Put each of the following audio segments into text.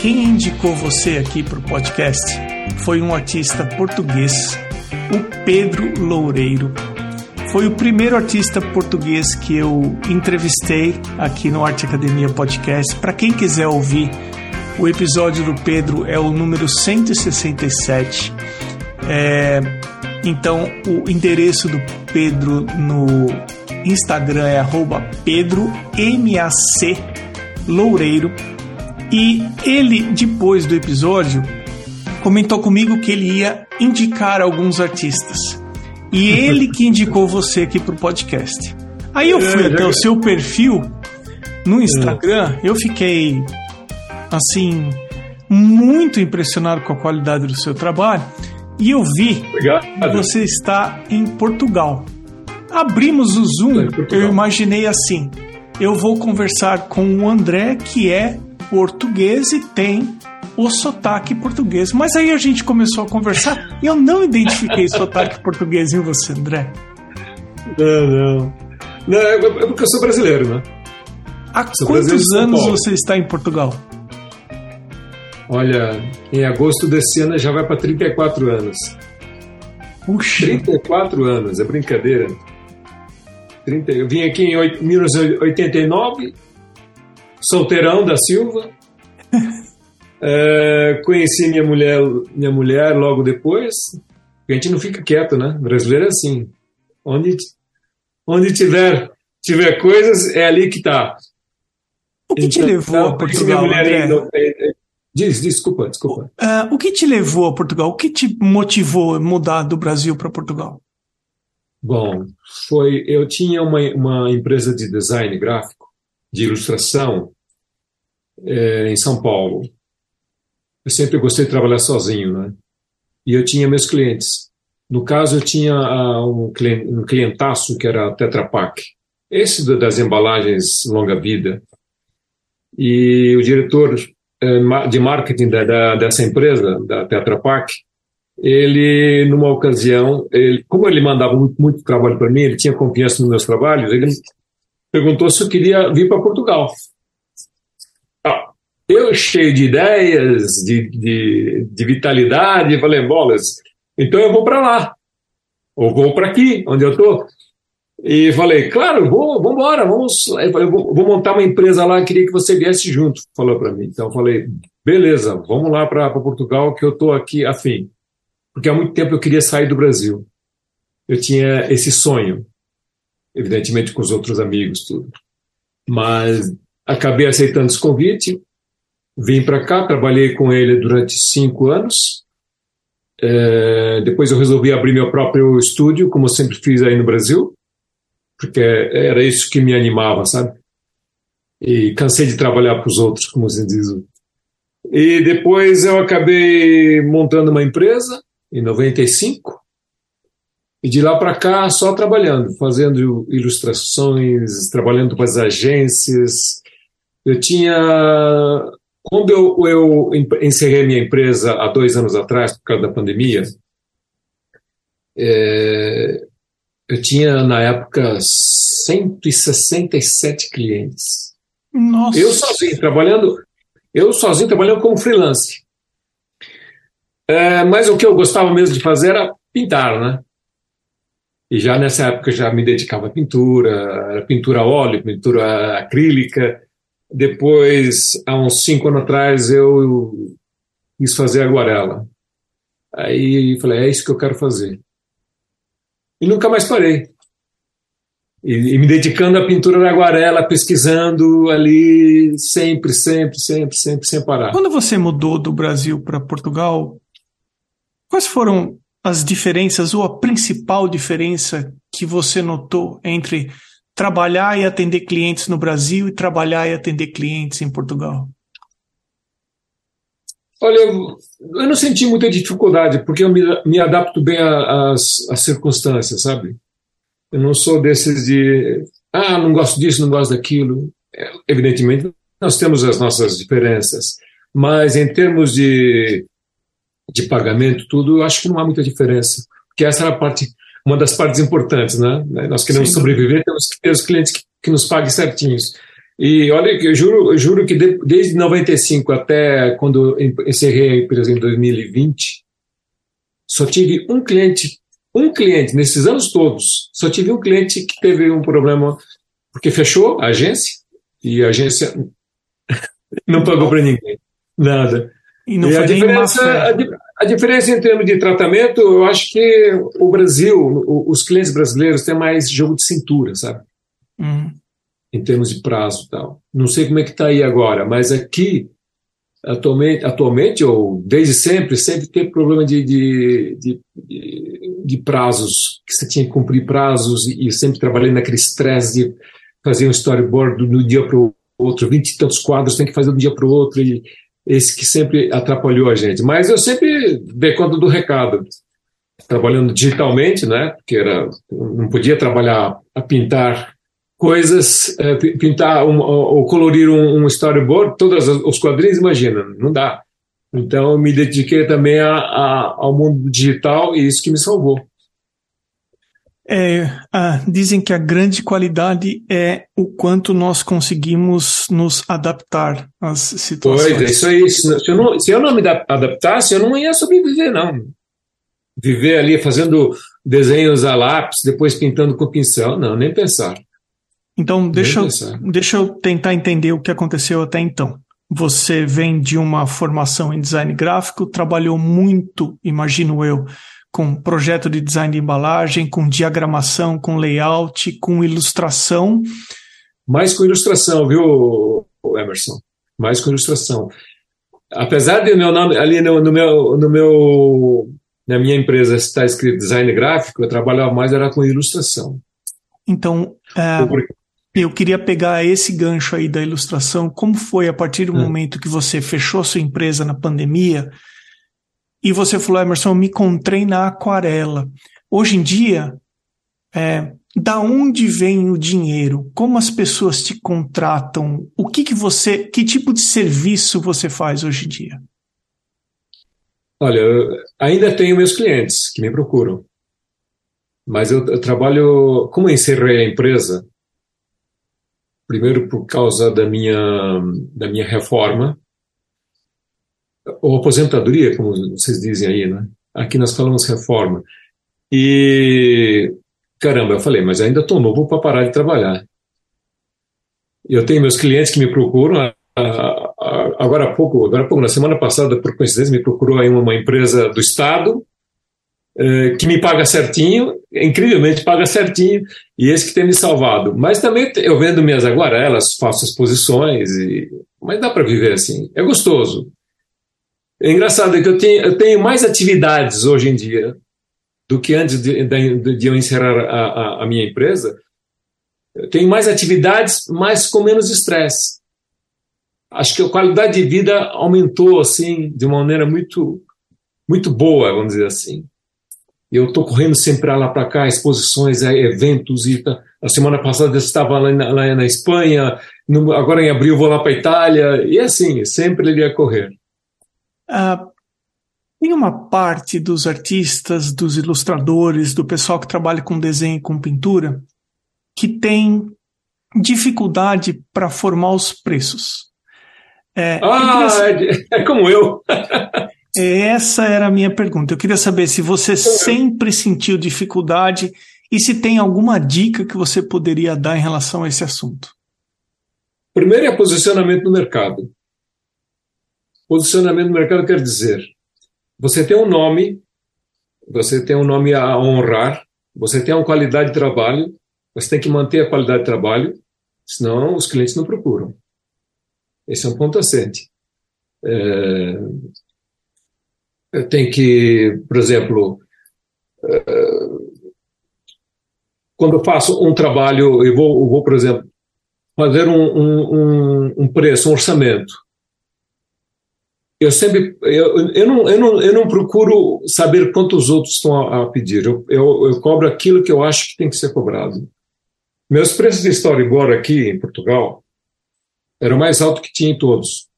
Quem indicou você aqui para o podcast foi um artista português, o Pedro Loureiro. Foi o primeiro artista português que eu entrevistei aqui no Arte Academia Podcast. Para quem quiser ouvir, o episódio do Pedro é o número 167. É, então, o endereço do Pedro no Instagram é PedroMAC Loureiro. E ele, depois do episódio, comentou comigo que ele ia indicar alguns artistas. E ele que indicou você aqui pro podcast. Aí eu fui é, até o seu perfil no Instagram, eu fiquei assim muito impressionado com a qualidade do seu trabalho e eu vi Obrigado. que você está em Portugal. Abrimos o Zoom, eu imaginei assim: eu vou conversar com o André, que é português e tem o sotaque português. Mas aí a gente começou a conversar e eu não identifiquei sotaque português em você, André. Não, não. Não, é, é porque eu sou brasileiro, né? Há sou quantos anos você está em Portugal? Olha, em agosto desse ano já vai para 34 anos. Puxa! 34 anos, é brincadeira. 30, eu vim aqui em 1989, solteirão da Silva. é, conheci minha mulher, minha mulher logo depois. A gente não fica quieto, né? O brasileiro é assim. Onde, onde tiver, tiver coisas, é ali que está. O que então, te levou a Portugal? Ainda, Diz, desculpa, desculpa. Uh, o que te levou a Portugal? O que te motivou a mudar do Brasil para Portugal? Bom, foi eu tinha uma, uma empresa de design gráfico, de ilustração, é, em São Paulo. Eu sempre gostei de trabalhar sozinho, né? E eu tinha meus clientes. No caso, eu tinha uh, um, cliente, um clientaço que era a Tetra Pak. Esse das embalagens longa vida. E o diretor eh, de marketing da, da, dessa empresa, da Tetra Pak, ele, numa ocasião, ele, como ele mandava muito, muito trabalho para mim, ele tinha confiança nos meus trabalhos, ele perguntou se eu queria vir para Portugal. Ah, eu, cheio de ideias, de, de, de vitalidade, falei, bolas, então eu vou para lá, ou vou para aqui, onde eu estou. E falei, claro, vou, vamos embora, vamos, eu vou, vou, montar uma empresa lá, queria que você viesse junto, falou para mim. Então falei, beleza, vamos lá para Portugal, que eu estou aqui afim. Porque há muito tempo eu queria sair do Brasil. Eu tinha esse sonho, evidentemente com os outros amigos, tudo. Mas acabei aceitando esse convite, vim para cá, trabalhei com ele durante cinco anos. É, depois eu resolvi abrir meu próprio estúdio, como eu sempre fiz aí no Brasil porque era isso que me animava, sabe? E cansei de trabalhar para os outros, como se diz. E depois eu acabei montando uma empresa, em 95, e de lá para cá só trabalhando, fazendo ilustrações, trabalhando para as agências. Eu tinha. Quando eu, eu encerrei minha empresa há dois anos atrás, por causa da pandemia, é, eu tinha, na época, 167 clientes. Nossa. Eu sozinho, trabalhando, eu sozinho trabalhando como freelance. É, mas o que eu gostava mesmo de fazer era pintar, né? E já nessa época já me dedicava à pintura, pintura a óleo, pintura acrílica. Depois, há uns cinco anos atrás, eu quis fazer aguarela. Aí falei, é isso que eu quero fazer e nunca mais parei. E, e, me dedicando à pintura na aguarela, pesquisando ali, sempre, sempre, sempre, sempre, sem parar. Quando você mudou do Brasil para Portugal, quais foram as diferenças ou a principal diferença que você notou entre trabalhar e atender clientes no Brasil e trabalhar e atender clientes em Portugal? Olha, eu, eu não senti muita dificuldade, porque eu me, me adapto bem às circunstâncias, sabe? Eu não sou desses de, ah, não gosto disso, não gosto daquilo. É, evidentemente, nós temos as nossas diferenças, mas em termos de, de pagamento, tudo, eu acho que não há muita diferença, porque essa é a parte, uma das partes importantes, né? Nós queremos Sim. sobreviver, temos que ter os clientes que, que nos paguem certinhos. E olha eu juro, eu juro que de, desde 95 até quando encerrei a empresa em 2020, só tive um cliente, um cliente nesses anos todos, só tive um cliente que teve um problema porque fechou a agência e a agência não pagou para ninguém, nada. E, não e a, diferença, a, a, diferença em termos de tratamento, eu acho que o Brasil, os clientes brasileiros têm mais jogo de cintura, sabe? Uhum. Em termos de prazo e tal. Não sei como é que está aí agora, mas aqui, atualmente, atualmente, ou desde sempre, sempre teve problema de, de, de, de, prazos, que você tinha que cumprir prazos, e, e sempre trabalhei naquele estresse de fazer um storyboard do dia para o outro, vinte e tantos quadros, tem que fazer de um dia para o outro, e esse que sempre atrapalhou a gente. Mas eu sempre dei conta do recado. Trabalhando digitalmente, né? Porque era, não podia trabalhar a pintar coisas, é, pintar um, ou colorir um, um, storyboard, todos os quadrinhos, imagina, não dá. Então eu me dediquei também a, a, ao mundo digital e isso que me salvou. É, ah, dizem que a grande qualidade é o quanto nós conseguimos nos adaptar às situações. Pois, é isso aí. Se eu não, se eu não me adaptasse, eu não ia sobreviver, não. Viver ali fazendo desenhos a lápis, depois pintando com pincel, não, nem pensar. Então, deixa, eu, deixa eu tentar entender o que aconteceu até então. Você vem de uma formação em design gráfico, trabalhou muito, imagino eu, com projeto de design de embalagem, com diagramação, com layout, com ilustração. Mais com ilustração, viu, Emerson? Mais com ilustração. Apesar de meu nome ali no, no meu, no meu, na minha empresa estar escrito design gráfico, eu trabalhava mais era com ilustração. Então, é, eu queria pegar esse gancho aí da ilustração. Como foi a partir do hum. momento que você fechou sua empresa na pandemia? E você falou, Emerson, eu me encontrei na aquarela. Hoje em dia, é, da onde vem o dinheiro? Como as pessoas te contratam? O que, que você, que tipo de serviço você faz hoje em dia? Olha, ainda tenho meus clientes que me procuram, mas eu, eu trabalho, como eu encerrei a empresa, primeiro por causa da minha da minha reforma, ou aposentadoria, como vocês dizem aí, né? Aqui nós falamos reforma. E caramba, eu falei, mas ainda estou novo para parar de trabalhar. Eu tenho meus clientes que me procuram. Agora há pouco, agora há pouco, na semana passada, por coincidência, me procurou aí uma empresa do estado eh, que me paga certinho, incrivelmente paga certinho, e esse que tem me salvado. Mas também eu vendo minhas aguarelas, faço exposições, e, mas dá para viver assim. É gostoso. É engraçado que eu tenho, eu tenho mais atividades hoje em dia do que antes de, de, de eu encerrar a, a, a, minha empresa. Eu tenho mais atividades, mas com menos estresse. Acho que a qualidade de vida aumentou assim de uma maneira muito muito boa, vamos dizer assim. Eu estou correndo sempre lá para cá, exposições, é, eventos. E tá, a semana passada eu estava lá na, lá na Espanha, no, agora em abril vou lá para a Itália. E assim, sempre ele ia correr. Uh, tem uma parte dos artistas, dos ilustradores, do pessoal que trabalha com desenho e com pintura, que tem dificuldade para formar os preços. É, ah, é, é como eu. Essa era a minha pergunta. Eu queria saber se você sempre sentiu dificuldade e se tem alguma dica que você poderia dar em relação a esse assunto. Primeiro é posicionamento no mercado. Posicionamento no mercado quer dizer, você tem um nome, você tem um nome a honrar, você tem uma qualidade de trabalho, você tem que manter a qualidade de trabalho, senão os clientes não procuram. Esse é um ponto assente. É, tem que, por exemplo, é, quando eu faço um trabalho, eu vou, vou por exemplo, fazer um, um, um preço, um orçamento eu sempre eu, eu, não, eu, não, eu não procuro saber quantos outros estão a, a pedir. Eu, eu, eu, cobro aquilo que eu acho que tem que ser cobrado. Meus preços de storyboard aqui em Portugal eram mais altos que tinha em todos.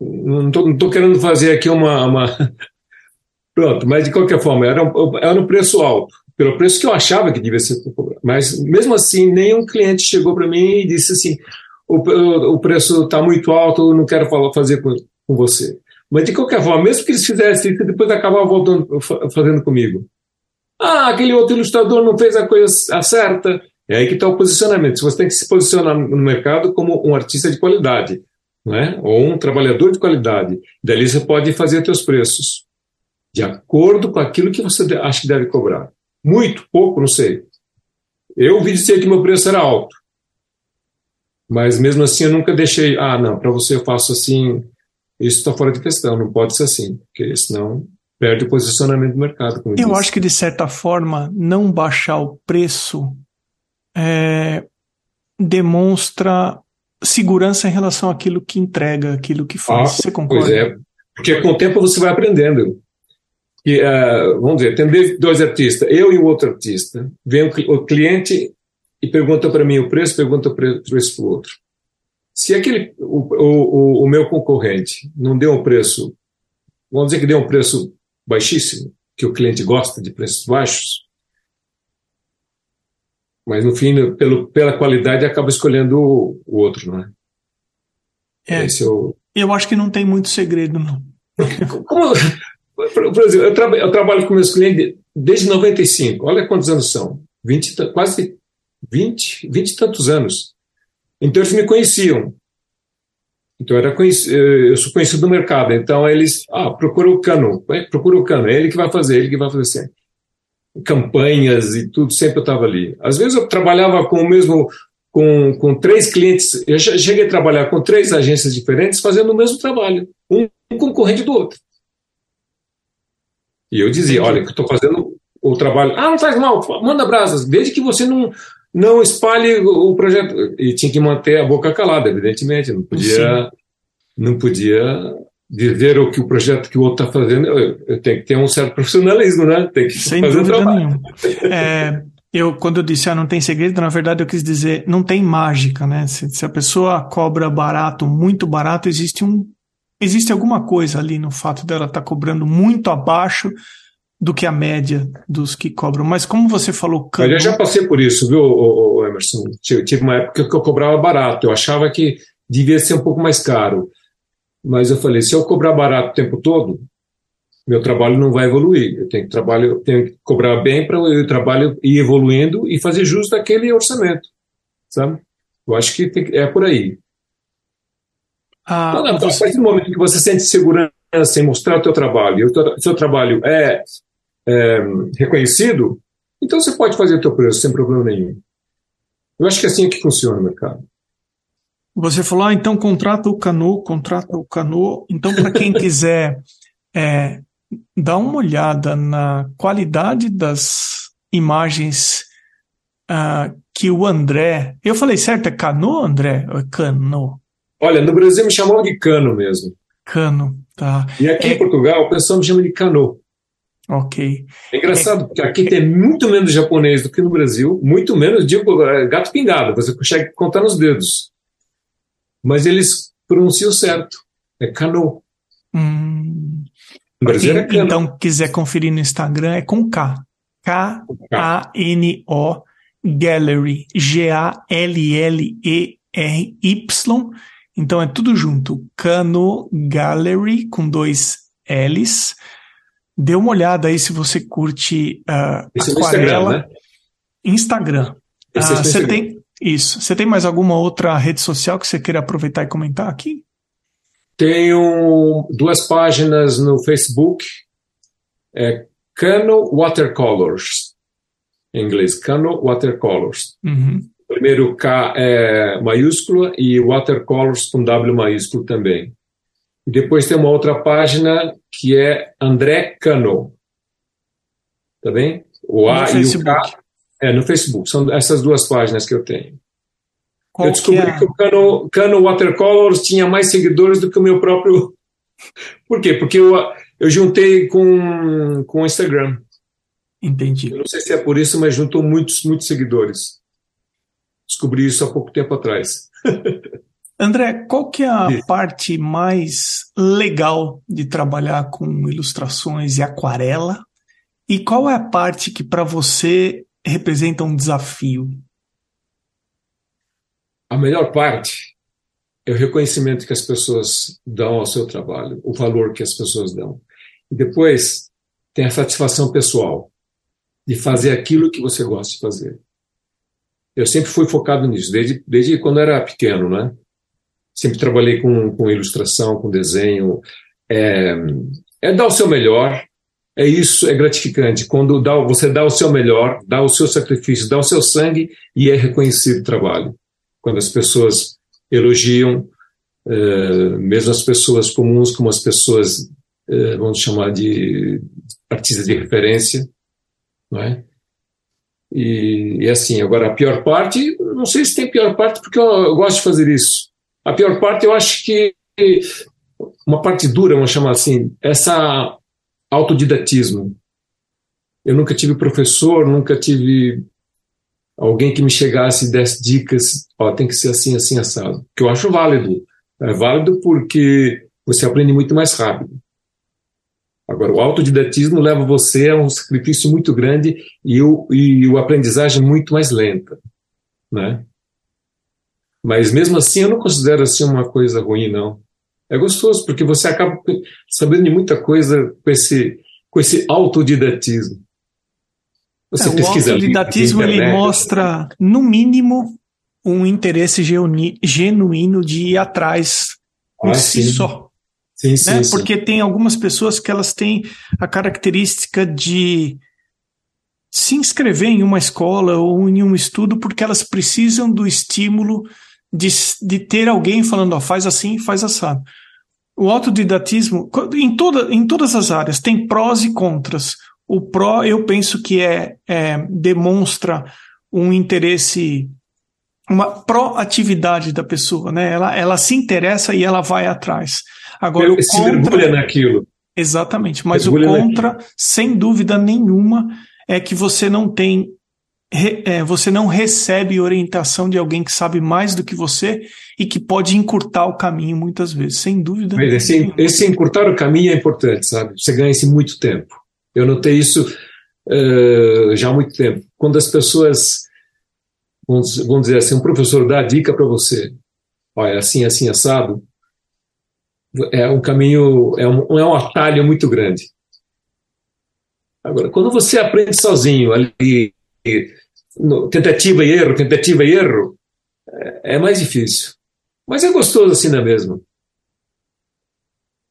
Não estou querendo fazer aqui uma, uma... Pronto, mas de qualquer forma, era um, era um preço alto, pelo preço que eu achava que devia ser cobrado. Mas mesmo assim, nenhum cliente chegou para mim e disse assim: o, o preço está muito alto, não quero falar, fazer com, com você. Mas de qualquer forma, mesmo que eles fizessem isso, depois acabavam voltando, fazendo comigo. Ah, aquele outro ilustrador não fez a coisa certa. É aí que está o posicionamento. Você tem que se posicionar no mercado como um artista de qualidade, né? ou um trabalhador de qualidade, dali você pode fazer seus preços de acordo com aquilo que você acha que deve cobrar. Muito, pouco, não sei. Eu ouvi dizer que meu preço era alto. Mas mesmo assim eu nunca deixei, ah, não, para você eu faço assim, isso está fora de questão, não pode ser assim, porque senão perde o posicionamento do mercado. eu disse. acho que de certa forma não baixar o preço é, demonstra segurança em relação àquilo que entrega, aquilo que faz. Ah, você concorda? Pois é, porque com o tempo você vai aprendendo. E, uh, vamos dizer, tem dois artistas, eu e o outro artista. Vem o, cliente e pergunta para mim o preço, pergunta o preço para o outro. Se aquele, o, o, o meu concorrente não deu um preço, vamos dizer que deu um preço baixíssimo, que o cliente gosta de preços baixos, mas no fim, pelo, pela qualidade, acaba escolhendo o, o outro, não é? É, Esse é o... eu acho que não tem muito segredo, não. Como, por exemplo, eu, tra eu, trabalho com meus clientes desde 95, olha quantos anos são, 20, quase 20, 20 e tantos anos. Então eles me conheciam. Então era eu sou conhecido no mercado. Então eles, ah, procura o Cano, procura o Cano, é ele que vai fazer, ele que vai fazer sempre campanhas e tudo, sempre eu estava ali. Às vezes eu trabalhava com o mesmo, com, com três clientes, eu cheguei a trabalhar com três agências diferentes fazendo o mesmo trabalho, um, concorrente do outro. E eu dizia, olha, que estou fazendo o trabalho. Ah, não faz mal, manda brasas, desde que você não, não espalhe o projeto. E tinha que manter a boca calada, evidentemente, não podia, Sim. não podia dizer o que o projeto que o outro está fazendo, eu, eu, tenho que ter um certo profissionalismo, né? Tem que Sem fazer dúvida nenhuma. É, eu, quando eu disse, ah, não tem segredo, na verdade eu quis dizer, não tem mágica, né? Se, se a pessoa cobra barato, muito barato, existe um, existe alguma coisa ali no fato dela estar tá cobrando muito abaixo do que a média dos que cobram. Mas como você falou... Cano... Eu já passei por isso, viu, Emerson? Tive uma época que eu cobrava barato, eu achava que devia ser um pouco mais caro. Mas eu falei, se eu cobrar barato o tempo todo, meu trabalho não vai evoluir. Eu tenho que, trabalho, tenho que cobrar bem para o trabalho ir evoluindo e fazer jus daquele orçamento, sabe? Eu acho que tem, é por aí. Ah, então, a partir do momento que você sente segurança em mostrar o teu trabalho, o seu trabalho é, é reconhecido, então você pode fazer o teu preço sem problema nenhum. Eu acho que é assim que funciona o mercado. Você falou, ah, então contrata o Cano, contrata o Cano. Então, para quem quiser é, dar uma olhada na qualidade das imagens uh, que o André. Eu falei certo, é Cano, André? Ou é Cano? Olha, no Brasil me chamavam de Cano mesmo. Cano, tá. E aqui é... em Portugal o pessoal me chama de Cano. Ok. É engraçado, é... porque aqui tem muito menos japonês do que no Brasil, muito menos, digo, é, gato pingado, você consegue contar nos dedos mas eles pronunciam certo. É Cano. Hum. Quem, é Cano. Então, quiser conferir no Instagram, é com K. K-A-N-O Gallery. G-A-L-L-E-R-Y. Então é tudo junto. Cano Gallery com dois L's. Dê uma olhada aí se você curte uh, Esse aquarela. É Instagram, né? Instagram. Uh, você tem isso. Você tem mais alguma outra rede social que você queira aproveitar e comentar aqui? Tenho duas páginas no Facebook. É Cano Watercolors. Em inglês, Cano Watercolors. Uhum. Primeiro K é maiúscula e Watercolors com W maiúsculo também. Depois tem uma outra página que é André Cano. Tá bem? O A no e Facebook. o K é, no Facebook. São essas duas páginas que eu tenho. Qual eu descobri que, é? que o Cano, Cano Watercolors tinha mais seguidores do que o meu próprio. Por quê? Porque eu, eu juntei com, com o Instagram. Entendi. Eu não sei se é por isso, mas juntou muitos, muitos seguidores. Descobri isso há pouco tempo atrás. André, qual que é a parte mais legal de trabalhar com ilustrações e aquarela? E qual é a parte que para você representa um desafio? A melhor parte é o reconhecimento que as pessoas dão ao seu trabalho, o valor que as pessoas dão. E depois tem a satisfação pessoal de fazer aquilo que você gosta de fazer. Eu sempre fui focado nisso, desde, desde quando era pequeno, né? Sempre trabalhei com, com ilustração, com desenho. É, é dar o seu melhor, é isso, é gratificante. Quando dá, você dá o seu melhor, dá o seu sacrifício, dá o seu sangue e é reconhecido o trabalho. Quando as pessoas elogiam, é, mesmo as pessoas comuns, como as pessoas, é, vamos chamar de artistas de referência, não é? E, e, assim, agora a pior parte, não sei se tem pior parte, porque eu, eu, gosto de fazer isso. A pior parte, eu acho que uma parte dura, vamos chamar assim, essa autodidatismo. Eu nunca tive professor, nunca tive alguém que me chegasse e desse dicas, ó, tem que ser assim, assim, assado. Que eu acho válido. É válido porque você aprende muito mais rápido. Agora, o autodidatismo leva você a um sacrifício muito grande e o, e o aprendizagem muito mais lenta, né? Mas mesmo assim, eu não considero assim uma coisa ruim, não. É gostoso, porque você acaba sabendo de muita coisa com esse, com esse autodidatismo. Você é, pesquisa o autodidatismo ele mostra, no mínimo, um interesse genuíno de ir atrás por ah, si sim. só. Sim, sim, né? sim, Porque tem algumas pessoas que elas têm a característica de se inscrever em uma escola ou em um estudo porque elas precisam do estímulo de, de ter alguém falando, ó, faz assim, faz assado. O autodidatismo, em, toda, em todas as áreas, tem prós e contras. O pró, eu penso que é, é demonstra um interesse uma proatividade da pessoa, né? Ela, ela se interessa e ela vai atrás. Agora, Ele se contra, mergulha naquilo. Exatamente, mas mergulha o contra, naquilo. sem dúvida nenhuma, é que você não tem, é, você não recebe orientação de alguém que sabe mais do que você e que pode encurtar o caminho muitas vezes, sem dúvida. Mas esse, esse encurtar o caminho é importante, sabe? Você ganha esse muito tempo. Eu notei isso uh, já há muito tempo. Quando as pessoas vamos, vamos dizer assim, um professor dá a dica para você, olha, assim, assim, assado, é um caminho, é um, é um atalho muito grande. Agora, quando você aprende sozinho, ali, no, tentativa e erro, tentativa e erro, é, é, mais difícil. Mas é gostoso assim, não é mesmo?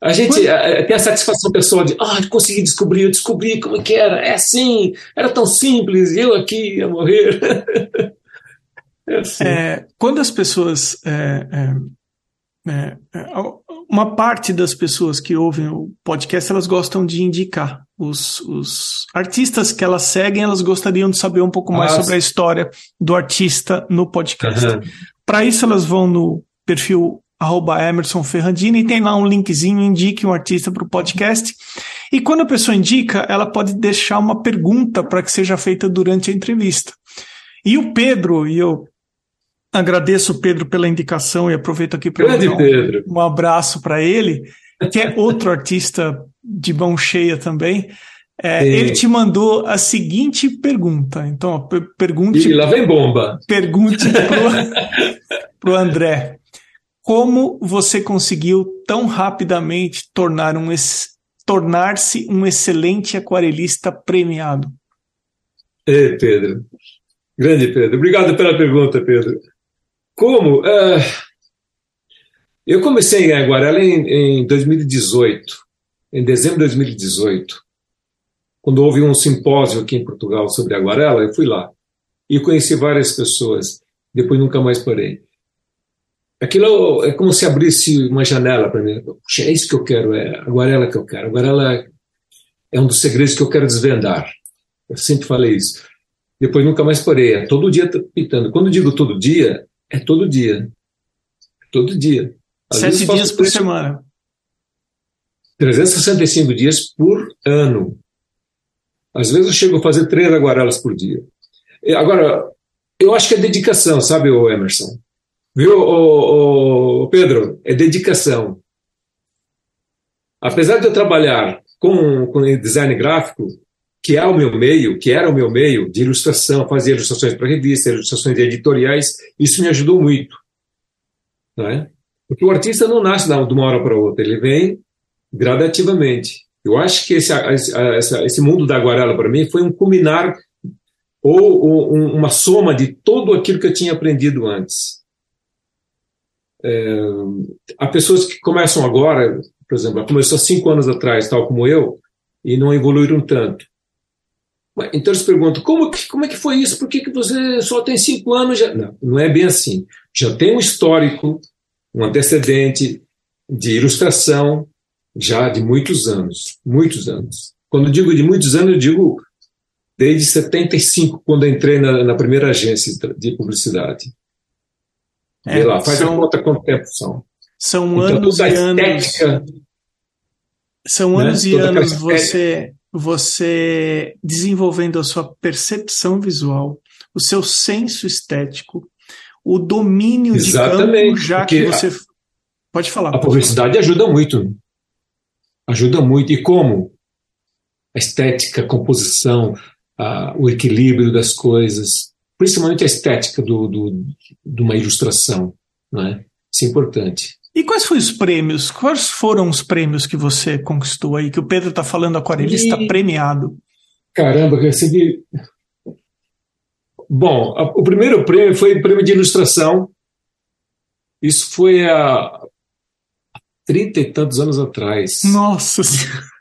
A gente é, tem a satisfação pessoal de, ah, consegui descobrir, eu descobri como é que era, é assim, era tão simples, eu aqui ia morrer. É, assim. é quando as pessoas. É, é, uma parte das pessoas que ouvem o podcast elas gostam de indicar. Os, os artistas que elas seguem, elas gostariam de saber um pouco mais sobre a história do artista no podcast. Uhum. Para isso, elas vão no perfil arroba Emerson Ferrandini e tem lá um linkzinho, indique um artista para o podcast. E quando a pessoa indica, ela pode deixar uma pergunta para que seja feita durante a entrevista. E o Pedro, e eu Agradeço o Pedro pela indicação e aproveito aqui para dar um, um abraço para ele, que é outro artista de mão cheia também. É, ele te mandou a seguinte pergunta. Então, pergunte. E lá vem bomba. Pergunte para o André. Como você conseguiu tão rapidamente tornar um, tornar-se um excelente aquarelista premiado? É, Pedro. Grande Pedro. Obrigado pela pergunta, Pedro. Como? Uh, eu comecei em Aguarela em, em 2018, em dezembro de 2018, quando houve um simpósio aqui em Portugal sobre Aguarela, eu fui lá e conheci várias pessoas. Depois nunca mais parei. Aquilo é como se abrisse uma janela para mim. Puxa, é isso que eu quero, é Aguarela que eu quero. Aguarela é um dos segredos que eu quero desvendar. Eu sempre falei isso. Depois nunca mais parei. É todo dia pintando. Quando digo todo dia, é todo dia. Todo dia. Às Sete dias por semana. 365 dias por ano. Às vezes eu chego a fazer três aguarelas por dia. Agora, eu acho que é dedicação, sabe, o Emerson? Viu, o Pedro? É dedicação. Apesar de eu trabalhar com, com design gráfico, que é o meu meio, que era o meu meio de ilustração, fazer ilustrações para revistas, ilustrações editoriais, isso me ajudou muito. Não é? Porque o artista não nasce de uma hora para outra, ele vem gradativamente. Eu acho que esse, esse, esse mundo da aquarela, para mim, foi um culminar ou, um, uma soma de tudo aquilo que eu tinha aprendido antes. É, há pessoas que começam agora, por exemplo, começou cinco anos atrás, tal como eu, e não evoluíram tanto. Então eles perguntam, como, como é que foi isso? Por que, que você só tem cinco anos? Já? Não, não é bem assim. Já tem um histórico, um antecedente de ilustração já de muitos anos. Muitos anos. Quando eu digo de muitos anos, eu digo desde 75, quando entrei na, na primeira agência de publicidade. É, lá, faz são, a conta quanto tempo são. São então, anos e anos. São né, anos né, e anos você você desenvolvendo a sua percepção visual, o seu senso estético, o domínio Exatamente, de campo, já que você. A, Pode falar. A publicidade ajuda muito. Ajuda muito. E como? A estética, a composição, a, o equilíbrio das coisas, principalmente a estética do, do, de uma ilustração. Né? Isso é importante. E quais foram os prêmios? Quais foram os prêmios que você conquistou aí? Que o Pedro está falando, aquarelista e... premiado. Caramba, eu recebi. Bom, a, o primeiro prêmio foi o prêmio de ilustração. Isso foi há trinta e tantos anos atrás. Nossa Senhora!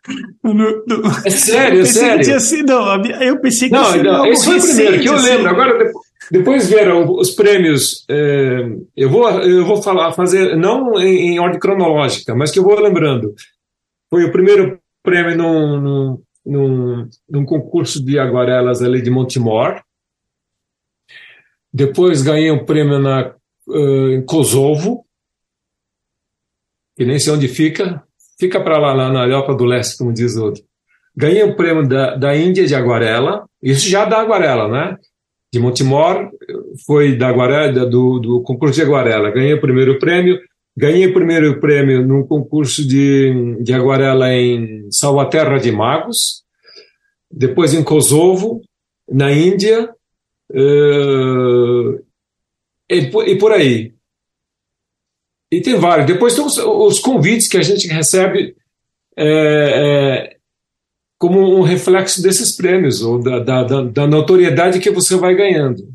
É sério, é sério. Sido, eu pensei que não, não, esse foi o primeiro que eu lembro. Assim. Agora, depois, depois vieram os prêmios. É, eu vou, eu vou falar, fazer não em, em, ordem cronológica, mas que eu vou lembrando. Foi o primeiro prêmio num, num, num, concurso de aguarelas ali de Montemor. Depois ganhei um prêmio na, uh, em Kosovo, que nem sei onde fica. Fica para lá, lá na Europa do Leste, como diz outro. Ganhei o um prêmio da, da Índia de aguarela, isso já da aguarela, né? De Montemor, foi da Guarela, do, do concurso de Aguarela. Ganhei o primeiro prêmio. Ganhei o primeiro prêmio num concurso de, de aguarela em Salvaterra de Magos, depois em Kosovo, na Índia, uh, e, e, por aí. E tem vários. Depois tem os, os convites que a gente recebe é, é, como um reflexo desses prêmios, ou da, da, da notoriedade que você vai ganhando.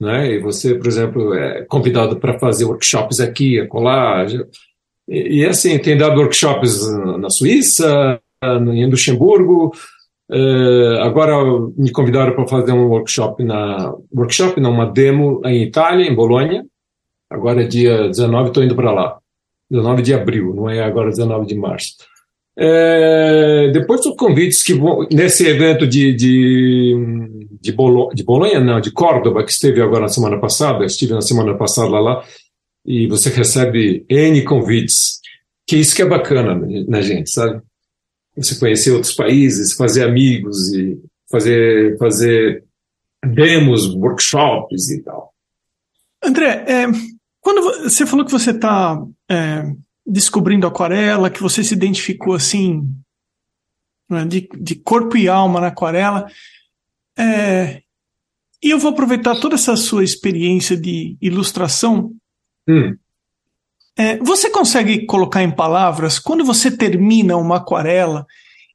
Né? E você, por exemplo, é convidado para fazer workshops aqui, acolá. E, e assim, tem dado workshops na Suíça, em Luxemburgo. Uh, agora me convidaram para fazer um workshop na workshop, não, uma demo em Itália, em Bolonha. Agora é dia 19, estou indo para lá. 19 de abril, não é agora 19 de março. É, depois dos convites que vão nesse evento de, de, de, Bolo, de Bolonha, não, de Córdoba, que esteve agora na semana passada, estive na semana passada lá, e você recebe N convites, que isso que é bacana na gente, sabe? Você conhecer outros países, fazer amigos e fazer, fazer demos, workshops e tal. André, é, quando você falou que você está é descobrindo aquarela, que você se identificou assim, né, de, de corpo e alma na aquarela. É, e eu vou aproveitar toda essa sua experiência de ilustração. Hum. É, você consegue colocar em palavras quando você termina uma aquarela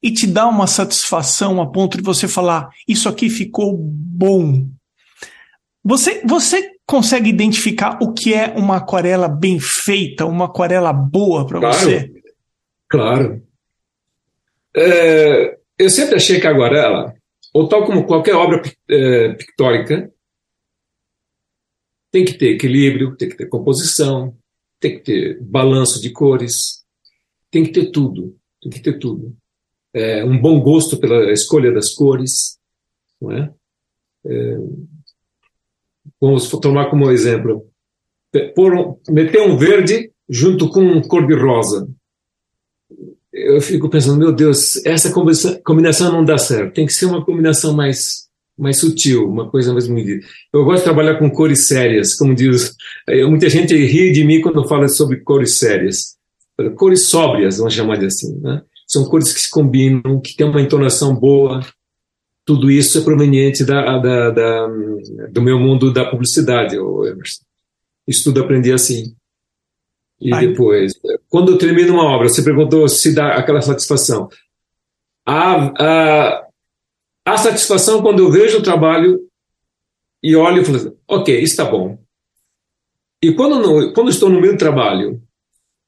e te dá uma satisfação a ponto de você falar: Isso aqui ficou bom. Você, você consegue identificar o que é uma aquarela bem feita, uma aquarela boa para claro, você? Claro. É, eu sempre achei que a aquarela, ou tal como qualquer obra é, pictórica, tem que ter equilíbrio, tem que ter composição, tem que ter balanço de cores, tem que ter tudo, tem que ter tudo. É, um bom gosto pela escolha das cores, não é? é vamos tomar como exemplo, por, meter um verde junto com um cor de rosa. Eu fico pensando, meu Deus, essa combinação não dá certo. Tem que ser uma combinação mais mais sutil, uma coisa mais medida. Eu gosto de trabalhar com cores sérias, como diz. Eh, muita gente ri de mim quando fala sobre cores sérias. Cores sóbrias, vamos chamar de assim. Né? São cores que se combinam, que têm uma entonação boa, tudo isso é proveniente da, da, da, do meu mundo da publicidade, Emerson. Isso tudo aprendi assim. E Ai. depois, quando eu termino uma obra, você perguntou se dá aquela satisfação. A, a, a satisfação quando eu vejo o trabalho e olho e falo assim, ok, está bom. E quando, não, quando estou no meio do trabalho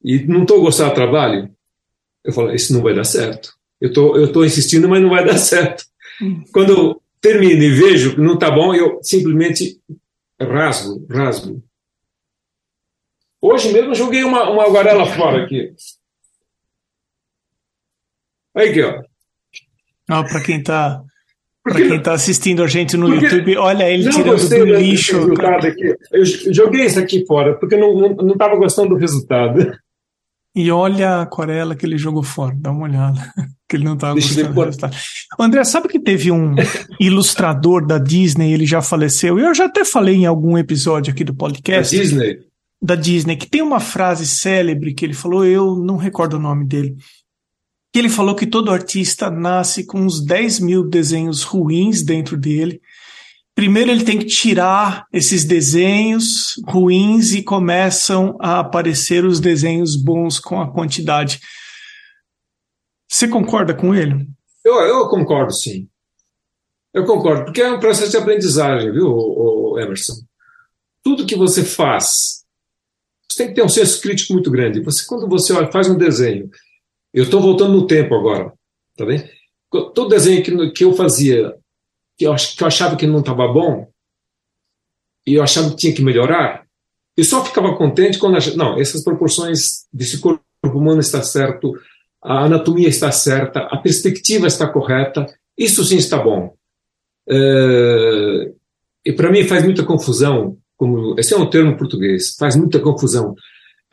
e não estou gostando do trabalho, eu falo, isso não vai dar certo. Eu tô, eu tô insistindo, mas não vai dar certo. Quando eu termino e vejo que não está bom, eu simplesmente rasgo, rasgo. Hoje mesmo eu joguei uma, uma aguarela fora aqui. Aí aqui, ó. Ah, para quem está para quem está assistindo a gente no YouTube, olha ele tirando do lixo. Eu joguei isso aqui fora, porque não estava não, gostando do resultado. E olha a aquarela que ele jogou fora, dá uma olhada. Que ele não estava gostando do resultado. André, sabe que teve um ilustrador da Disney, ele já faleceu? Eu já até falei em algum episódio aqui do podcast. Da Disney? Da Disney, que tem uma frase célebre que ele falou, eu não recordo o nome dele que ele falou que todo artista nasce com uns 10 mil desenhos ruins dentro dele. Primeiro ele tem que tirar esses desenhos ruins e começam a aparecer os desenhos bons com a quantidade. Você concorda com ele? Eu, eu concordo, sim. Eu concordo, porque é um processo de aprendizagem, viu, Emerson? Tudo que você faz, você tem que ter um senso crítico muito grande. Você, quando você faz um desenho eu estou voltando no tempo agora, tá bem? Todo desenho que, que eu fazia, que eu, que eu achava que não estava bom, e eu achava que tinha que melhorar, eu só ficava contente quando achava, não, essas proporções desse corpo humano está certo, a anatomia está certa, a perspectiva está correta, isso sim está bom. É, e para mim faz muita confusão, como esse é um termo português, faz muita confusão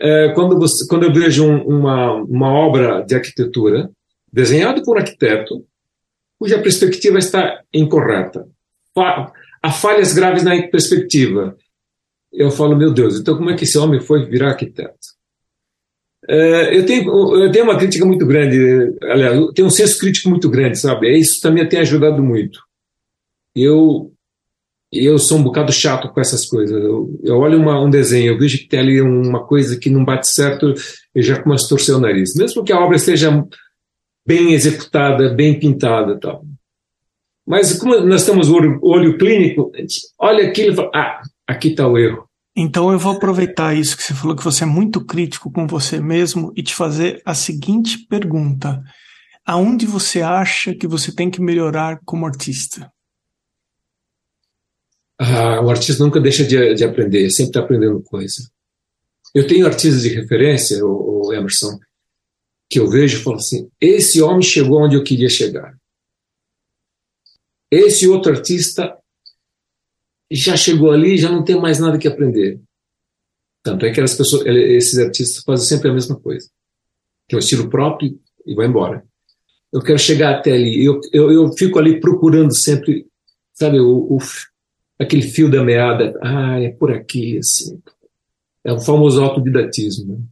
é, quando, você, quando eu vejo um, uma, uma obra de arquitetura desenhada por um arquiteto cuja perspectiva está incorreta, há falhas graves na perspectiva, eu falo, meu Deus, então como é que esse homem foi virar arquiteto? É, eu, tenho, eu tenho uma crítica muito grande, aliás, eu tenho um senso crítico muito grande, sabe? Isso também tem ajudado muito. Eu eu sou um bocado chato com essas coisas. Eu, eu olho uma, um desenho, eu vejo que tem ali uma coisa que não bate certo, eu já começo a torcer o nariz. Mesmo que a obra esteja bem executada, bem pintada tal. Mas como nós temos o olho, olho clínico, olha aquilo e fala, ah, aqui está o erro. Então eu vou aproveitar isso que você falou, que você é muito crítico com você mesmo, e te fazer a seguinte pergunta. Aonde você acha que você tem que melhorar como artista? ah, o artista nunca deixa de, de aprender, sempre está aprendendo coisa. Eu tenho artistas de referência, o, o Emerson, que eu vejo e falo assim: esse homem chegou onde eu queria chegar. Esse outro artista já chegou ali, já não tem mais nada que aprender. Tanto é que as pessoas, esses artistas fazem sempre a mesma coisa. Tem um estilo próprio e vai embora. Eu quero chegar até ali. Eu, eu, eu fico ali procurando sempre, sabe, o, o aquele fio da meada, ah, é por aqui, assim. É o famoso autodidatismo. Né?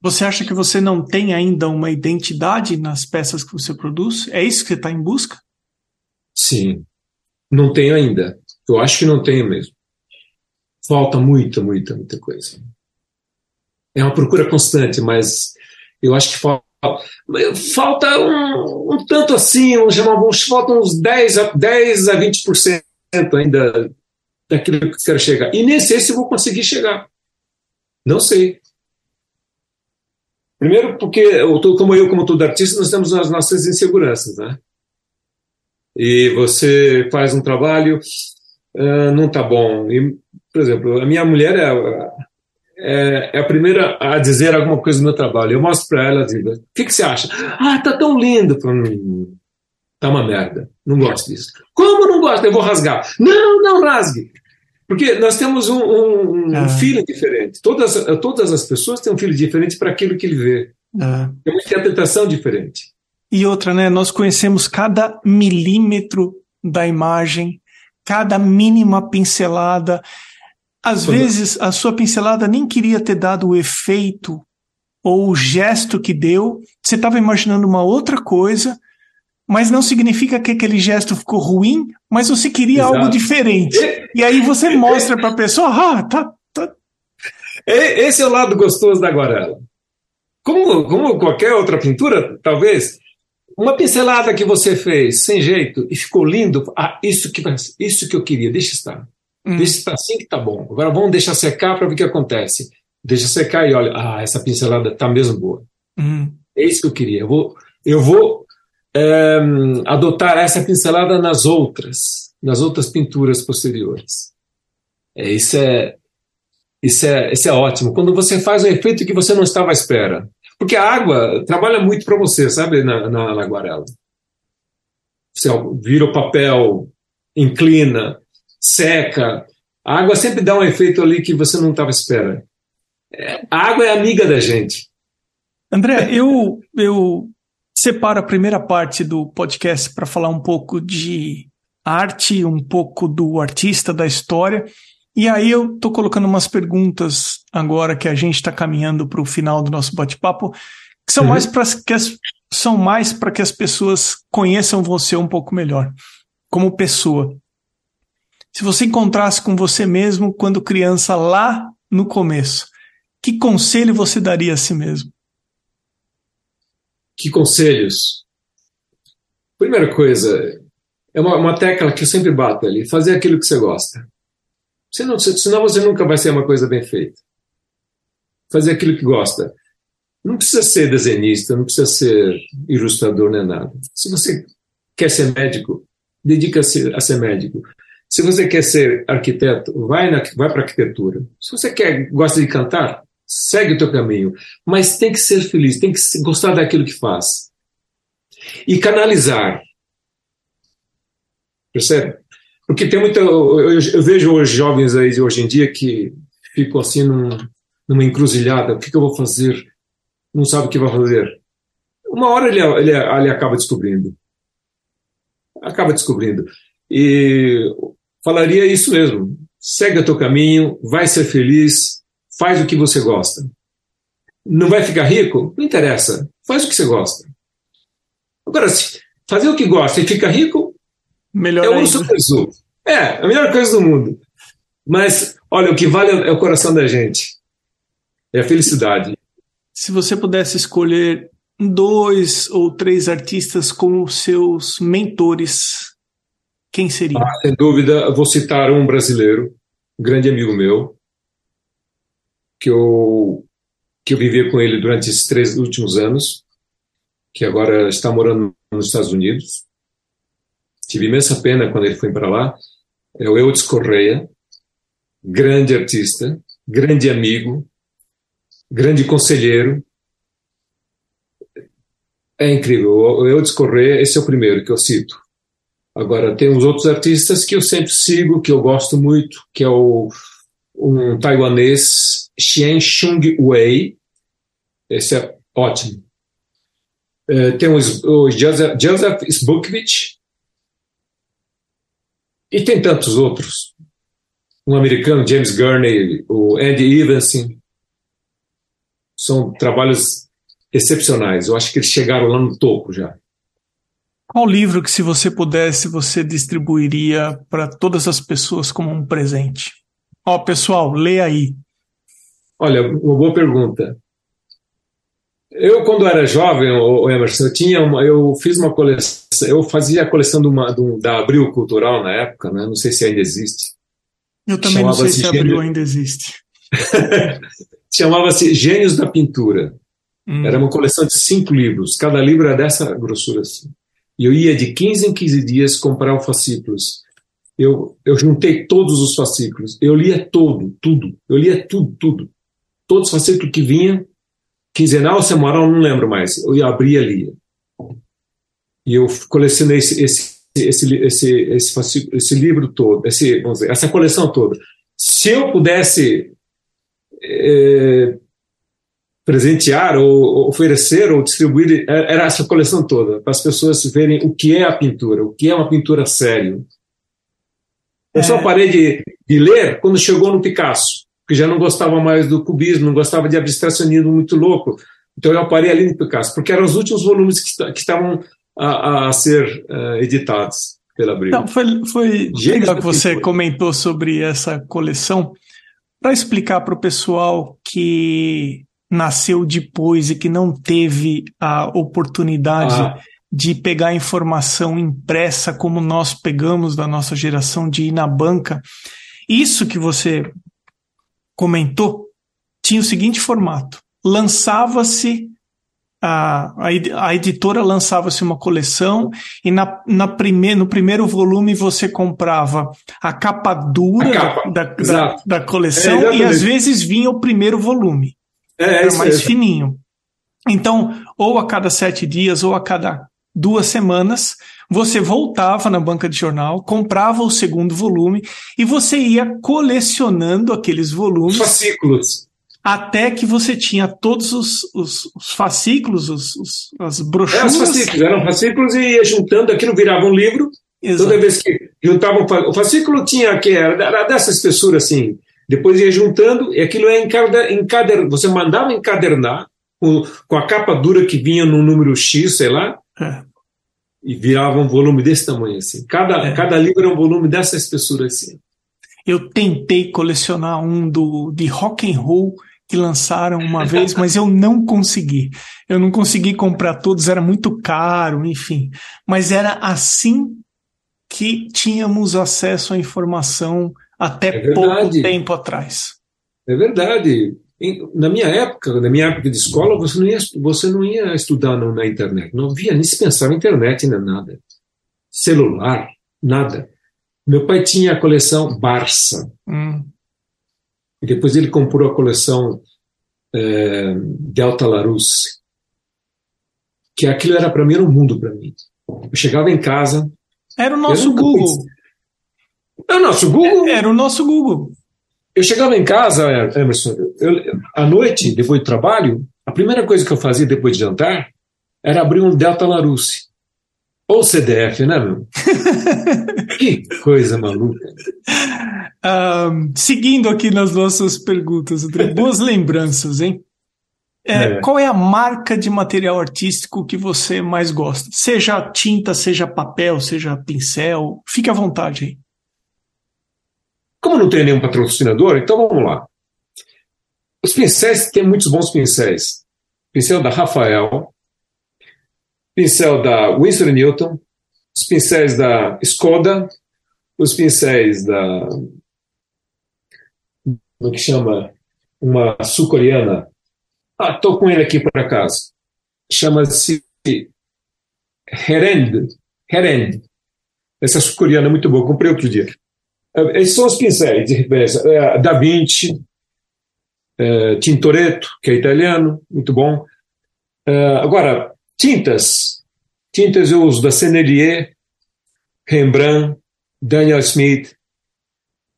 Você acha que você não tem ainda uma identidade nas peças que você produz? É isso que você está em busca? Sim, não tenho ainda. Eu acho que não tenho mesmo. Falta muita, muita, muita coisa. É uma procura constante, mas eu acho que falta, falta um, um tanto assim, chamar, faltam uns 10 a, 10 a 20% ainda daquilo que eu quero chegar. E nem sei se vou conseguir chegar. Não sei. Primeiro, porque eu como eu, como todo artista, nós temos as nossas inseguranças, né? E você faz um trabalho, uh, não tá bom. E, por exemplo, a minha mulher é, é, é, a primeira a dizer alguma coisa do meu trabalho. Eu mostro para ela, digo, o que, que você acha? Ah, tá tão lindo. Hum, tá uma merda. Não gosto disso. Como não gosto? Eu vou rasgar. Não, não rasgue. Porque nós temos um, um, um ah. filho diferente. Todas, todas as pessoas têm um filho diferente para aquilo que ele vê. Ah. Tem uma interpretação diferente. E outra, né? Nós conhecemos cada milímetro da imagem, cada mínima pincelada. Às Quando... vezes, a sua pincelada nem queria ter dado o efeito ou o gesto que deu. Você estava imaginando uma outra coisa mas não significa que aquele gesto ficou ruim, mas você queria Exato. algo diferente. E aí você mostra para a pessoa, ah, tá, tá, Esse é o lado gostoso da aguarela. Como, como qualquer outra pintura, talvez, uma pincelada que você fez sem jeito e ficou lindo, ah, isso que, isso que eu queria, deixa estar. Hum. Deixa estar assim que tá bom. Agora vamos deixar secar para ver o que acontece. Deixa secar e olha, ah, essa pincelada tá mesmo boa. Hum. É isso que eu queria. Eu vou, eu vou é, adotar essa pincelada nas outras, nas outras pinturas posteriores. É, isso é, isso é, isso é ótimo. Quando você faz um efeito que você não estava à espera. Porque a água trabalha muito para você, sabe, na, na, na aguarela. Você vira o papel, inclina, seca. A água sempre dá um efeito ali que você não estava esperando. É, a água é amiga da gente. André, eu, eu separo a primeira parte do podcast para falar um pouco de arte, um pouco do artista, da história. E aí eu estou colocando umas perguntas agora que a gente está caminhando para o final do nosso bate-papo, que são uhum. mais para que as são mais para que as pessoas conheçam você um pouco melhor, como pessoa. Se você encontrasse com você mesmo quando criança lá no começo, que conselho você daria a si mesmo? Que conselhos? Primeira coisa, é uma, uma tecla que eu sempre bato ali: fazer aquilo que você gosta. Senão, senão você nunca vai ser uma coisa bem feita. Fazer aquilo que gosta. Não precisa ser desenhista, não precisa ser ilustrador nem nada. Se você quer ser médico, dedica-se a ser médico. Se você quer ser arquiteto, vai, na, vai para arquitetura. Se você quer, gosta de cantar, segue o teu caminho. Mas tem que ser feliz, tem que gostar daquilo que faz. E canalizar. Percebe? Porque tem muita. Eu, eu, vejo os jovens aí hoje em dia que ficam assim num, numa encruzilhada: o que, que, eu vou fazer? Não sabe o que vai fazer. Uma hora ele, ele, ele acaba descobrindo. Acaba descobrindo. E falaria isso mesmo: segue o teu caminho, vai ser feliz, faz o que você gosta. Não vai ficar rico? Não interessa, faz o que você gosta. Agora, se fazer o que gosta e ficar rico, Melhor é o urso É, a melhor coisa do mundo. Mas, olha, o que vale é o coração da gente. É a felicidade. Se você pudesse escolher dois ou três artistas como seus mentores, quem seria? Ah, sem dúvida, vou citar um brasileiro, um grande amigo meu, que eu, que eu vivi com ele durante esses três últimos anos, que agora está morando nos Estados Unidos, tive imensa pena quando ele foi para lá, é o Eudes Correia, grande artista, grande amigo, grande conselheiro. É incrível. O Eudes Correia, esse é o primeiro que eu cito. Agora, tem os outros artistas que eu sempre sigo, que eu gosto muito, que é o um taiwanês, Xian Chung Wei. Esse é ótimo. É, tem o, o Joseph, Joseph e tem tantos outros. Um americano, James Gurney, o Andy Evenson. São trabalhos excepcionais. Eu acho que eles chegaram lá no topo já. Qual livro que, se você pudesse, você distribuiria para todas as pessoas como um presente? Ó, oh, pessoal, lê aí. Olha, uma boa pergunta. Eu, quando era jovem, o Emerson, eu tinha uma, eu fiz uma coleção, eu fazia a coleção de uma, de, da Abril Cultural na época, né? Não sei se ainda existe. Eu também não sei se Abril ainda existe. Chamava-se Gênios da Pintura. Hum. Era uma coleção de cinco livros, cada livro era dessa grossura assim. E eu ia de 15 em 15 dias comprar o fascículos. Eu, eu juntei todos os fascículos. Eu lia todo, tudo. Eu lia tudo, tudo. Todos os fascículos que vinham, quinzenal, semanal, não lembro mais. Eu ia abrir ali. E eu colecionei esse, esse, esse, esse, esse, esse livro todo, esse, vamos dizer, essa coleção toda. Se eu pudesse é, presentear ou oferecer ou distribuir, é, era essa coleção toda, para as pessoas verem o que é a pintura, o que é uma pintura sério. Eu é. só parei de, de ler quando chegou no Picasso que já não gostava mais do cubismo, não gostava de abstracionismo muito louco. Então eu parei ali no Picasso, porque eram os últimos volumes que, que estavam a, a ser uh, editados pela Abril. Não, foi foi legal que você comentou sobre essa coleção. Para explicar para o pessoal que nasceu depois e que não teve a oportunidade ah. de pegar informação impressa como nós pegamos da nossa geração de ir na banca, isso que você comentou tinha o seguinte formato: lançava-se a, a, editora lançava-se uma coleção e na, na prime, no primeiro volume você comprava a capa dura a capa. Da, da, da, coleção é, e às vezes vinha o primeiro volume. É, era mais fininho. Então, ou a cada sete dias ou a cada duas semanas, você voltava na banca de jornal, comprava o segundo volume e você ia colecionando aqueles volumes. Fascículos até que você tinha todos os, os, os fascículos, os, os, as brochuras. É, os fascículos, eram fascículos e ia juntando, aquilo virava um livro. Exato. Toda vez que juntavam o fascículo tinha que era, dessa espessura assim. Depois ia juntando e aquilo é encader, você mandava encadernar com, com a capa dura que vinha no número X, sei lá. É. E virava um volume desse tamanho assim. Cada, é. cada livro era um volume dessa espessura assim. Eu tentei colecionar um do de rock and roll que lançaram uma vez, mas eu não consegui. Eu não consegui comprar todos, era muito caro, enfim. Mas era assim que tínhamos acesso à informação até é pouco tempo atrás. É verdade. Na minha época, na minha época de escola, você não ia, você não ia estudar na internet. Não havia nem se pensava em internet, nem nada. Celular, nada. Meu pai tinha a coleção Barça. Hum. E depois ele comprou a coleção é, Delta Larousse, que aquilo era para mim, era um mundo para mim. Eu chegava em casa. Era o nosso Google. Era o nosso Google? Era o nosso Google. Eu chegava em casa, Emerson, eu, à noite, depois do trabalho, a primeira coisa que eu fazia depois de jantar era abrir um Delta Larousse. Ou CDF, né, meu? que coisa maluca. Um, seguindo aqui nas nossas perguntas, André, boas lembranças, hein? É, é. Qual é a marca de material artístico que você mais gosta? Seja tinta, seja papel, seja pincel, fique à vontade aí. Como não tem nenhum patrocinador, então vamos lá. Os pincéis, tem muitos bons pincéis. Pincel da Rafael, pincel da Winsor Newton, os pincéis da Skoda, os pincéis da. Como é que chama? Uma sul-coreana. Ah, estou com ele aqui por acaso. Chama-se Herend. Herend. Essa sul-coreana é muito boa, comprei outro dia. É, esses são os pincéis de referência. É, da Vinci, Tintoretto, que é italiano, muito bom. Agora, tintas. Tintas eu uso da Sennelier, Rembrandt, Daniel Smith,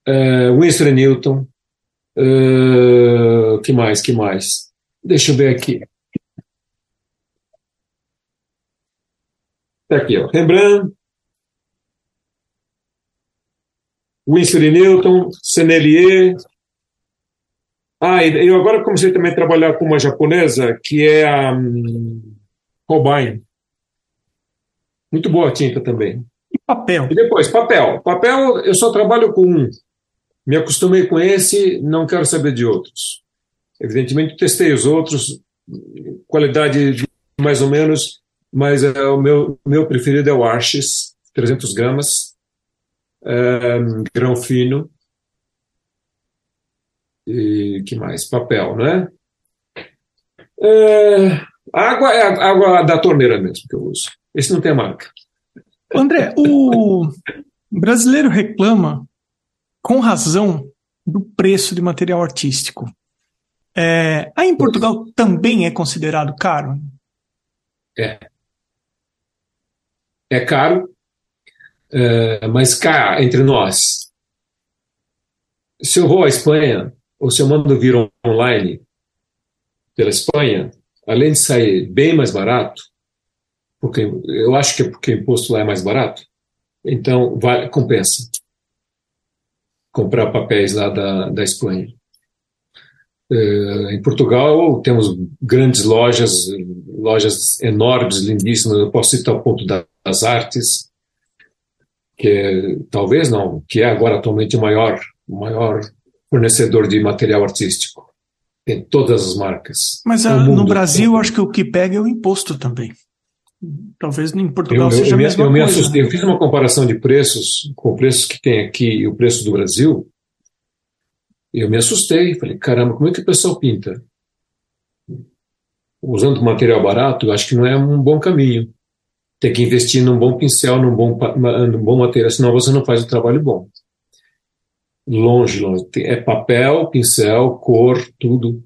uh, Winston Newton, uh, que mais, que mais? Deixa eu ver aqui. Tá aqui, ó. Rembrandt, Winston Newton, Sennelier. Ah, eu agora comecei também a trabalhar com uma japonesa que é a um, Holbein. Muito boa a tinta também. E papel? E depois, papel. Papel, eu só trabalho com um. Me acostumei com esse, não quero saber de outros. Evidentemente, testei os outros, qualidade mais ou menos, mas é, o meu, meu preferido é o Arches, 300 gramas, é, grão fino. E que mais? Papel, né? É, água é a água da torneira mesmo que eu uso. Esse não tem marca. André, o brasileiro reclama, com razão, do preço de material artístico. É, aí em Portugal também é considerado caro? É. É caro, é, mas cá, entre nós, se eu vou à Espanha, ou se eu mando vir online pela Espanha, além de sair bem mais barato, porque eu acho que é porque o imposto lá é mais barato, então vai, compensa comprar papéis lá da, da Espanha. Uh, em Portugal temos grandes lojas, lojas enormes, lindíssimas. Eu posso citar o Ponto das Artes, que é, talvez não, que é agora atualmente o maior, maior fornecedor de material artístico. Tem todas as marcas. Mas a, no Brasil, acho que o que pega é o imposto também. Talvez em Portugal eu, seja eu, a mesma eu coisa. Me assustei. Eu fiz uma comparação de preços com preços que tem aqui e o preço do Brasil. Eu me assustei. Falei, caramba, como é que o pessoal pinta? Usando material barato, eu acho que não é um bom caminho. Tem que investir num bom pincel, num bom, num bom material, senão você não faz o trabalho bom. Longe, longe. É papel, pincel, cor, tudo.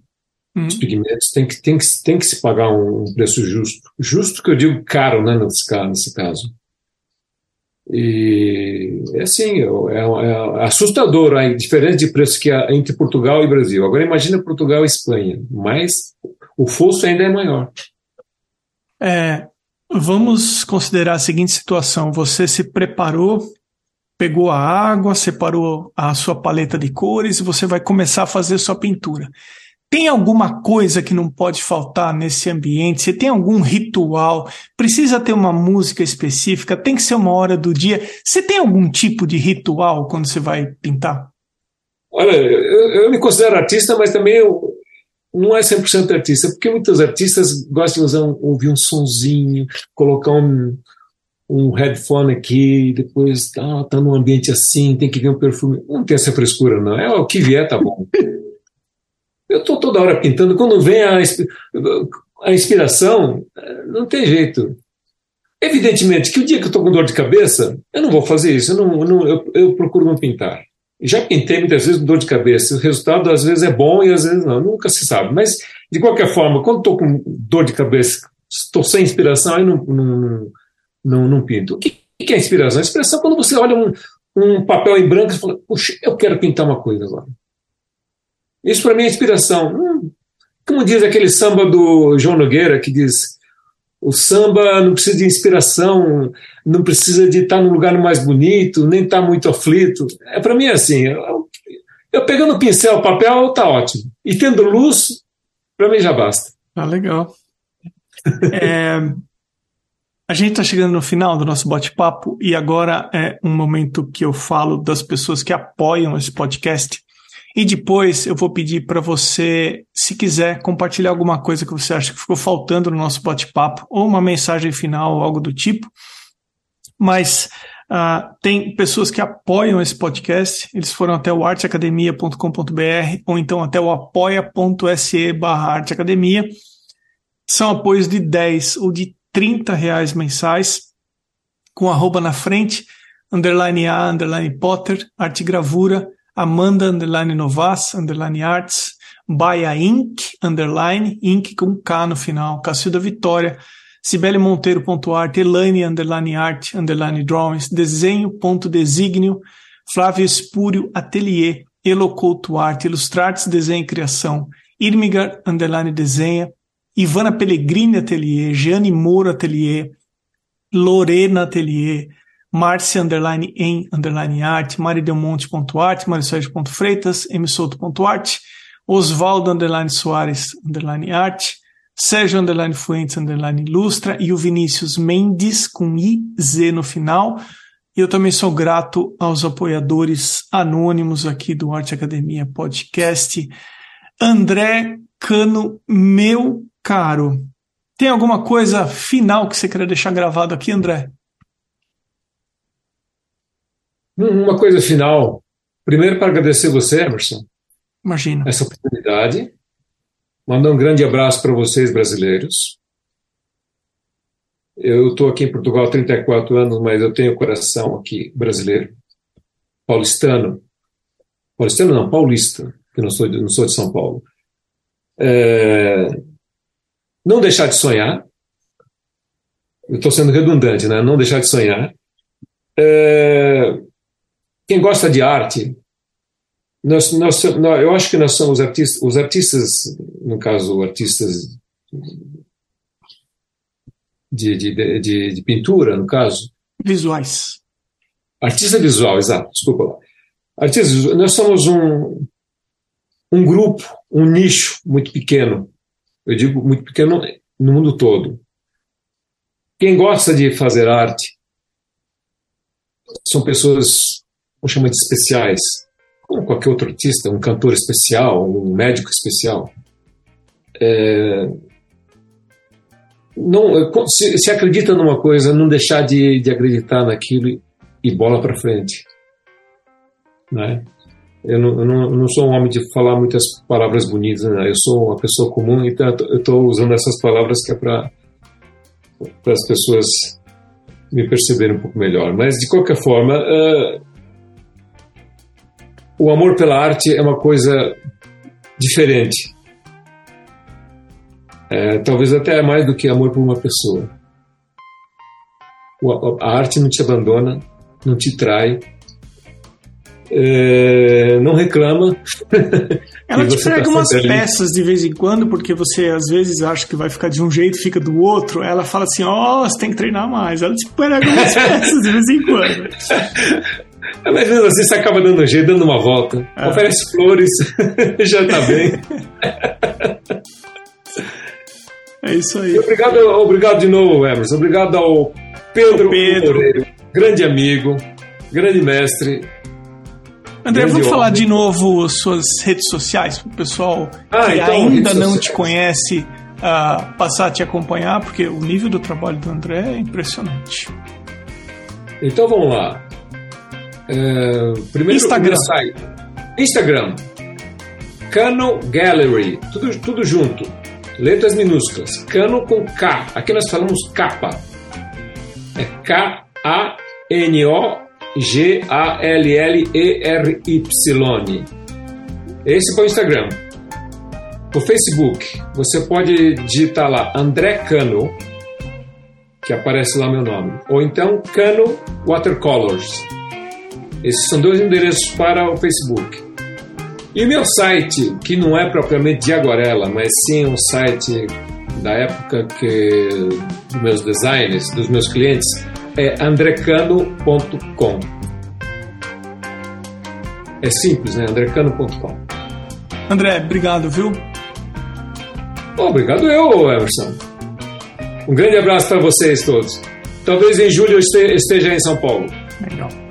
Hum. Os pigmentos tem que, tem, que, tem que se pagar um, preço justo. Justo que eu digo caro, né, nesse, caso, nesse caso. E é assim, é, é, assustador a diferença de preço que há entre Portugal e Brasil. Agora imagina Portugal e Espanha, mas o fosso ainda é maior. É, vamos considerar a seguinte situação: você se preparou, pegou a água, separou a sua paleta de cores e você vai começar a fazer sua pintura. Tem alguma coisa que não pode faltar nesse ambiente? Você tem algum ritual? Precisa ter uma música específica? Tem que ser uma hora do dia? Você tem algum tipo de ritual quando você vai pintar? Olha, eu, eu me considero artista, mas também eu, não é 100% artista, porque muitos artistas gostam de usar ouvir um sonzinho, colocar um, um headphone aqui, depois tá, tá num ambiente assim, tem que ver um perfume. Não tem essa frescura, não. É o que vier, tá bom. Eu estou toda hora pintando, quando vem a, a inspiração, não tem jeito. Evidentemente que o dia que eu estou com dor de cabeça, eu não vou fazer isso, eu, não, não, eu, eu procuro não pintar. Já pintei muitas vezes com dor de cabeça, o resultado às vezes é bom e às vezes não, nunca se sabe. Mas, de qualquer forma, quando estou com dor de cabeça, estou sem inspiração, aí não, não, não, não pinto. O que, que é inspiração? A inspiração é quando você olha um, um papel em branco e fala, puxa, eu quero pintar uma coisa agora. Isso para mim é inspiração. Hum, como diz aquele samba do João Nogueira, que diz: o samba não precisa de inspiração, não precisa de estar no lugar mais bonito, nem estar muito aflito. É para mim é assim. Eu, eu pegando pincel, papel, tá ótimo. E tendo luz, para mim já basta. Ah, legal. é, a gente está chegando no final do nosso bate-papo e agora é um momento que eu falo das pessoas que apoiam esse podcast. E depois eu vou pedir para você, se quiser, compartilhar alguma coisa que você acha que ficou faltando no nosso bate-papo, ou uma mensagem final, algo do tipo. Mas uh, tem pessoas que apoiam esse podcast, eles foram até o arteacademia.com.br ou então até o apoia.se barra arteacademia. São apoios de 10 ou de 30 reais mensais, com arroba na frente, underline A, underline Potter, arte gravura, Amanda underline Novas underline Arts, Baia Inc underline Inc com K no final, Cacilda Vitória, Cibele Monteiro.art, Elaine underline Art underline Drawings, Desenho.designio, Flávio Espúrio Atelier, Elocouto Arte, Ilustrates Desenho e Criação, Irmigar underline Desenha, Ivana Pellegrini Atelier, Jeane Moura Atelier, Lorena Atelier, Marcia underline em underline arte, maridelmonte.arte, marisoide.freitas, msouto.arte, Osvaldo underline Soares underline arte, Sérgio underline Fuentes underline ilustra e o Vinícius Mendes com IZ no final. E eu também sou grato aos apoiadores anônimos aqui do Arte Academia Podcast. André Cano, meu caro, tem alguma coisa final que você queira deixar gravado aqui, André? Uma coisa final. Primeiro, para agradecer você, Emerson. Imagina. Essa oportunidade. Mandar um grande abraço para vocês, brasileiros. Eu estou aqui em Portugal há 34 anos, mas eu tenho coração aqui brasileiro. Paulistano. Paulistano não, paulista, que não sou, não sou de São Paulo. É... Não deixar de sonhar. Eu estou sendo redundante, né? Não deixar de sonhar. É quem gosta de arte, nós, nós, nós, eu acho que nós somos artistas, os artistas, no caso, artistas de, de, de, de pintura, no caso. Visuais. Artista visual, exato, desculpa lá. Artistas, nós somos um, um grupo, um nicho muito pequeno. Eu digo muito pequeno no mundo todo. Quem gosta de fazer arte são pessoas vamos chamar de especiais, como qualquer outro artista, um cantor especial, um médico especial. É, não, se, se, acredita numa coisa, não deixar de, de acreditar naquilo e, bola para frente. Né? Eu, não, eu, não, sou um homem de falar muitas palavras bonitas, né? eu sou uma pessoa comum, então eu estou usando essas palavras que é para as pessoas me perceberem um pouco melhor. Mas, de qualquer forma, uh, o amor pela arte é uma coisa diferente. É, talvez até mais do que amor por uma pessoa. A arte não te abandona, não te trai, é, não reclama. Ela te prega tá umas peças de vez em quando, porque você às vezes acha que vai ficar de um jeito, fica do outro. Ela fala assim: Ó, oh, você tem que treinar mais. Ela te prega umas peças de vez em quando. Mas mesmo assim você acaba dando um jeito, dando uma volta. É. Oferece flores, já tá bem. É isso aí. E obrigado, obrigado de novo, Emerson. Obrigado ao Pedro, Pedro. Moreiro, grande amigo, grande mestre. André, vamos falar de novo suas redes sociais para o pessoal ah, que então, ainda não sociais. te conhece uh, passar a te acompanhar, porque o nível do trabalho do André é impressionante. Então vamos lá. É, primeiro, Instagram. Instagram. Cano Gallery. Tudo, tudo junto. Letras minúsculas. Cano com K. Aqui nós falamos capa. É K-A-N-O G-A-L-L-E-R-Y. Esse foi o Instagram. O Facebook, você pode digitar lá André Cano, que aparece lá meu nome, ou então Cano Watercolors. Esses são dois endereços para o Facebook. E o meu site, que não é propriamente de aguarela, mas sim um site da época que dos meus designers, dos meus clientes, é andrecano.com. É simples, né? andrecano.com. André, obrigado, viu? obrigado eu, Emerson. Um grande abraço para vocês todos. Talvez em julho eu esteja em São Paulo. Legal.